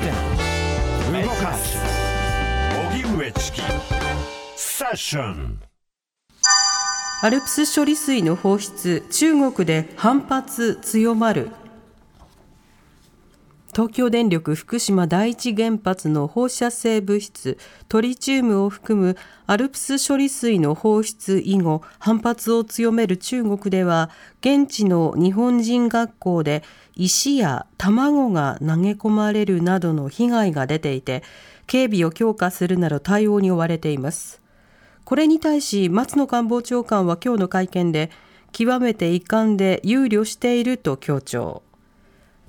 て動かす。荻上チキ。セッションアルプス処理水の放出中国で反発強まる。東京電力福島第一原発の放射性物質トリチウムを含むアルプス処理水の放出以後反発を強める中国では現地の日本人学校で石や卵が投げ込まれるなどの被害が出ていて警備を強化するなど対応に追われています。これに対し松野官房長官は今日の会見で極めて遺憾で憂慮していると強調。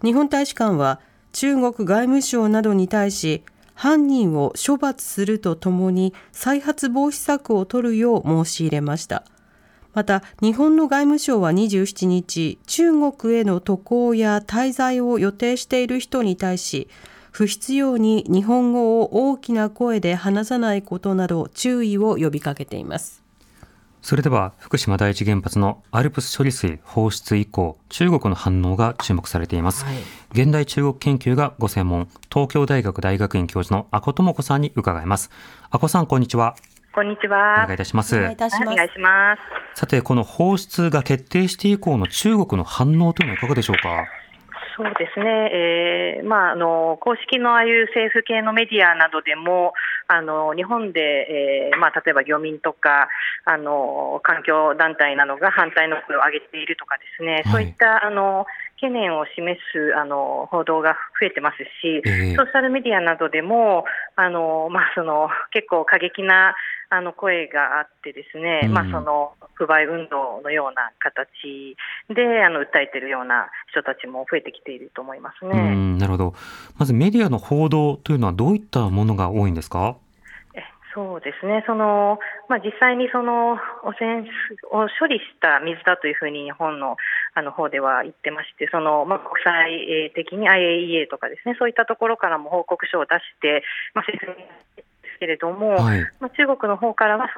日本大使館は中国外務省などに対し犯人を処罰するとともに再発防止策を取るよう申し入れました。また日本の外務省は27日中国への渡航や滞在を予定している人に対し不必要に日本語を大きな声で話さないことなど注意を呼びかけています。それでは福島第一原発のアルプス処理水放出以降中国の反応が注目されています、はい、現代中国研究がご専門東京大学大学院教授の阿古智子さんに伺います阿古さんこんにちはこんにちは。お願いいたします。お願いします。さて、この放出が決定して以降の中国の反応というのはいかがでしょうか？そうですね、えーまあ、あの公式のああいう政府系のメディアなどでも、あの日本で、えーまあ、例えば漁民とかあの環境団体などが反対の声を上げているとかですね、はい、そういったあの懸念を示すあの報道が増えてますし、えー、ソーシャルメディアなどでもあの、まあ、その結構過激なあの声があってですね、うん、まあ、その不買運動のような形であの訴えているような人たちも増えてきていると思いますね。なるほど。まずメディアの報道というのはどういったものが多いんですか？そうですね、そのまあ、実際にその汚染を処理した水だというふうに日本のあの方では言ってまして、そのまあ、国際的に IAEA とかですね、そういったところからも報告書を出して、まあ、説明けれども、はい、まあ、中国の方からは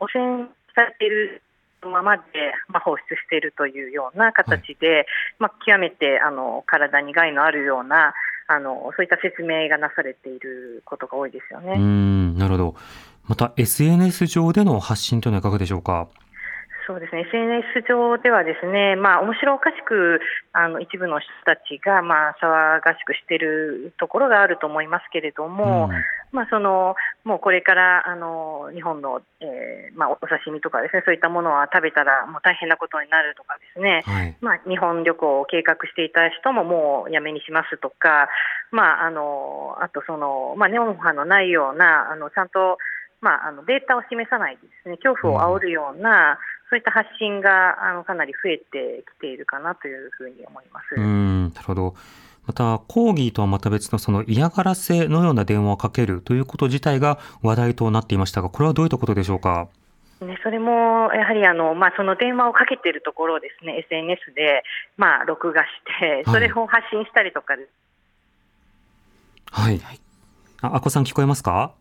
汚染されているままで、まあ、放出しているというような形で、はい、まあ、極めてあの体に害のあるようなあのそういった説明がなされていることが多いですよね。うんなるほど。また SNS 上での発信というのはいかがでしょうか？そうですね。SNS 上ではですね、まあ、面白おかしくあの一部の人たちが、まあ、騒がしくしているところがあると思いますけれども、うん、まあ、そのもうこれからあの日本の、えーまあ、お刺身とかですねそういったものは食べたらもう大変なことになるとかですね、はい、まあ、日本旅行を計画していた人ももうやめにしますとか、まあ、あのあとその、まあ、ネオン波のないようなあのちゃんとまあ、あのデータを示さないですね恐怖を煽るような、そういった発信があのかなり増えてきているかなというふうに思います。うんなるほどまた、抗議とはまた別のその嫌がらせのような電話をかけるということ自体が話題となっていましたが、これはどういったことでしょうか？ね、それもやはりあの、まあ、その電話をかけているところをですね SNS で、まあ、録画して、それを発信したりとかはい、はい、あ、あこさん聞こえますか？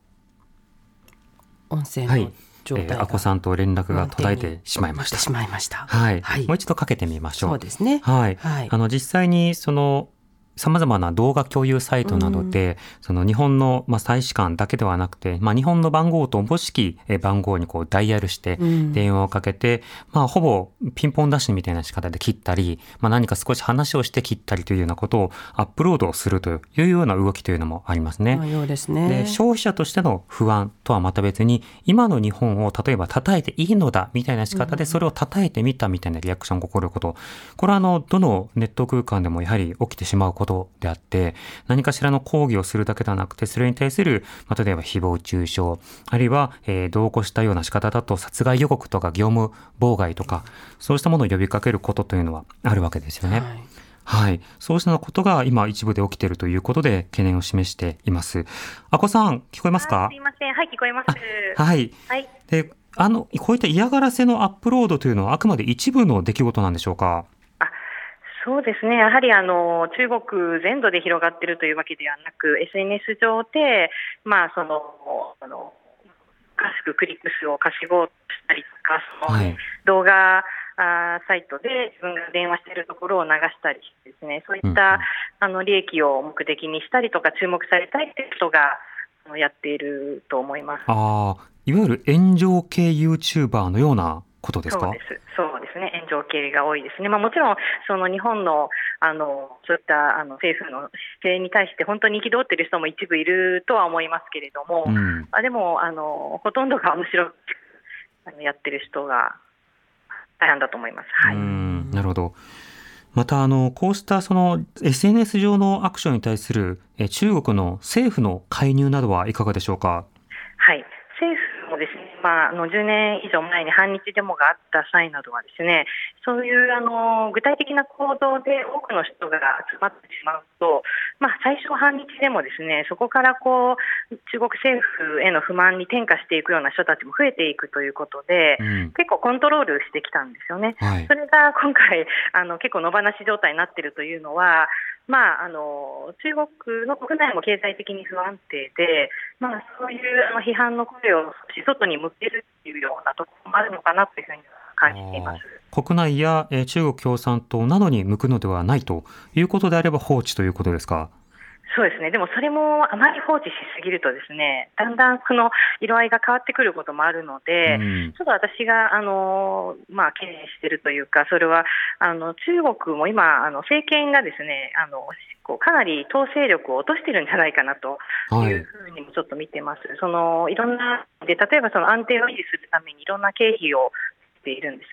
音声の状態が、えー、あこさんと連絡が途絶えてしまいました。しまいました。はい。はい、もう一度かけてみましょう。そうですね。はい。はい、あの実際にそのさまざまな動画共有サイトなどで、うん、その日本の、まあ、大使館だけではなくて、まあ、日本の番号とおぼしき番号にこうダイヤルして電話をかけて、うん、まあ、ほぼピンポンダッシュみたいな仕方で切ったり、まあ、何か少し話をして切ったりというようなことをアップロードするというような動きというのもありますね。ようですね。で消費者としての不安とはまた別に今の日本を例えば叩いていいのだみたいな仕方でそれを叩いてみたみたいなリアクションが起こること、これはあのどのネット空間でもやはり起きてしまうことであって、何かしらの抗議をするだけではなくて、それに対する、まあ、例えば誹謗中傷、あるいは、えー、同行したような仕方だと殺害予告とか業務妨害とか、そうしたものを呼びかけることというのはあるわけですよね。はいはい。そうしたことが今一部で起きているということで懸念を示しています。あこさん、聞こえますか？すいません。はい、聞こえます。はい。はい。で、あの、こういった嫌がらせのアップロードというのはあくまで一部の出来事なんでしょうか？そうですね、やはりあの中国全土で広がっているというわけではなく、SNS 上で、まあ、そのあのしくクリック数を稼ごうとしたりとか、その動画あサイトで自分が電話しているところを流したりですね、そういった、あの利益を目的にしたりとか、注目されたいという人がやっていると思います。あいわゆる炎上系ユーチューバーのようなことですか？そうです。そうですね、炎上系が多いですね、まあ、もちろんその日本のあのそういったあの政府の姿勢に対して本当に憤っている人も一部いるとは思いますけれども、うん、あでもあのほとんどが面白くやってる人が大変だと思います。はい、なるほど。またあのこうしたその SNS 上のアクションに対する中国の政府の介入などはいかがでしょうか？まあ、あの10年以上前に反日デモがあった際などはですねそういうあの具体的な行動で多くの人が集まってしまうと、まあ、最初反日でもですねそこからこう中国政府への不満に転嫁していくような人たちも増えていくということで、うん、結構コントロールしてきたんですよね。はい、それが今回あの結構野放し状態になっているというのはまあ、あの中国の国内も経済的に不安定で、まあ、そういうあの批判の声を外に向けるっていうようなところもあるのかなというふうに感じています。国内や、え中国共産党などに向くのではないということであれば放置ということですか？そうですね、でもそれもあまり放置しすぎると、ですねだんだんその色合いが変わってくることもあるので、うん、ちょっと私があの、まあ、懸念しているというか、それはあの中国も今、あの政権がですねあのこうかなり統制力を落としてるんじゃないかなとい。うふうにもちょっと見てます、はい、そのいろんなで、例えばその安定を維持するためにいろんな経費をしているんです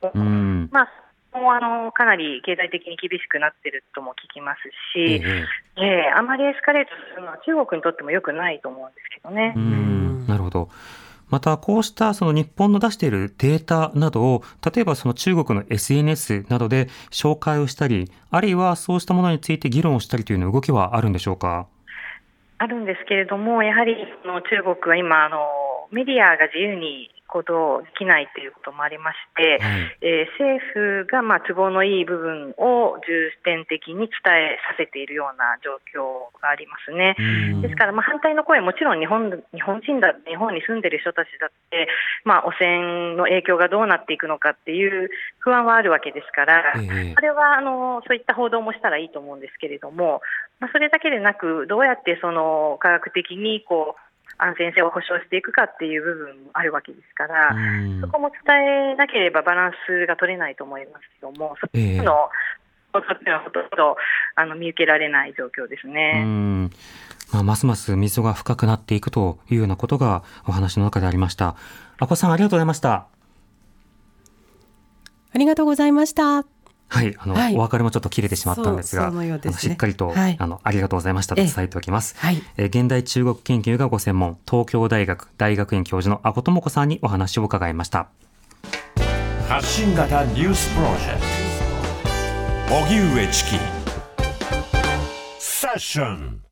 けど、うん、まあもあのかなり経済的に厳しくなっているとも聞きますし、ええ。えー、あまりエスカレートするのは中国にとってもよくないと思うんですけどね。うん。なるほど。またこうしたその日本の出しているデータなどを例えばその中国の SNS などで紹介をしたりあるいはそうしたものについて議論をしたりという動きはあるんでしょうか？あるんですけれどもやはりの中国は今あのメディアが自由に行動できないということもありまして、はい、えー、政府がまあ都合のいい部分を重点的に伝えさせているような状況がありますね。ですから、まあ、反対の声もちろん日本日本人だ日本に住んでいる人たちだって、まあ、汚染の影響がどうなっていくのかっていう不安はあるわけですから、えー、れはあのそういった報道もしたらいいと思うんですけれども、まあ、それだけでなくどうやってその科学的にこう安全性を保証していくかっていう部分もあるわけですから、そこも伝えなければバランスが取れないと思いますけども、そことっていうのはほとんどあの見受けられない状況ですね。まあ、ますます溝が深くなっていくというようなことがお話の中でありました。あこさんありがとうございました。ありがとうございました。はい、あの、はい、お別れもちょっと切れてしまったんですが、すね、しっかりと、はい、あのありがとうございましたと伝えておきます。はい、え現代中国研究がご専門、東京大学大学院教授の阿古智子さんにお話を伺いました。発信型ニュースプロジェクト、荻上チキ。セッション。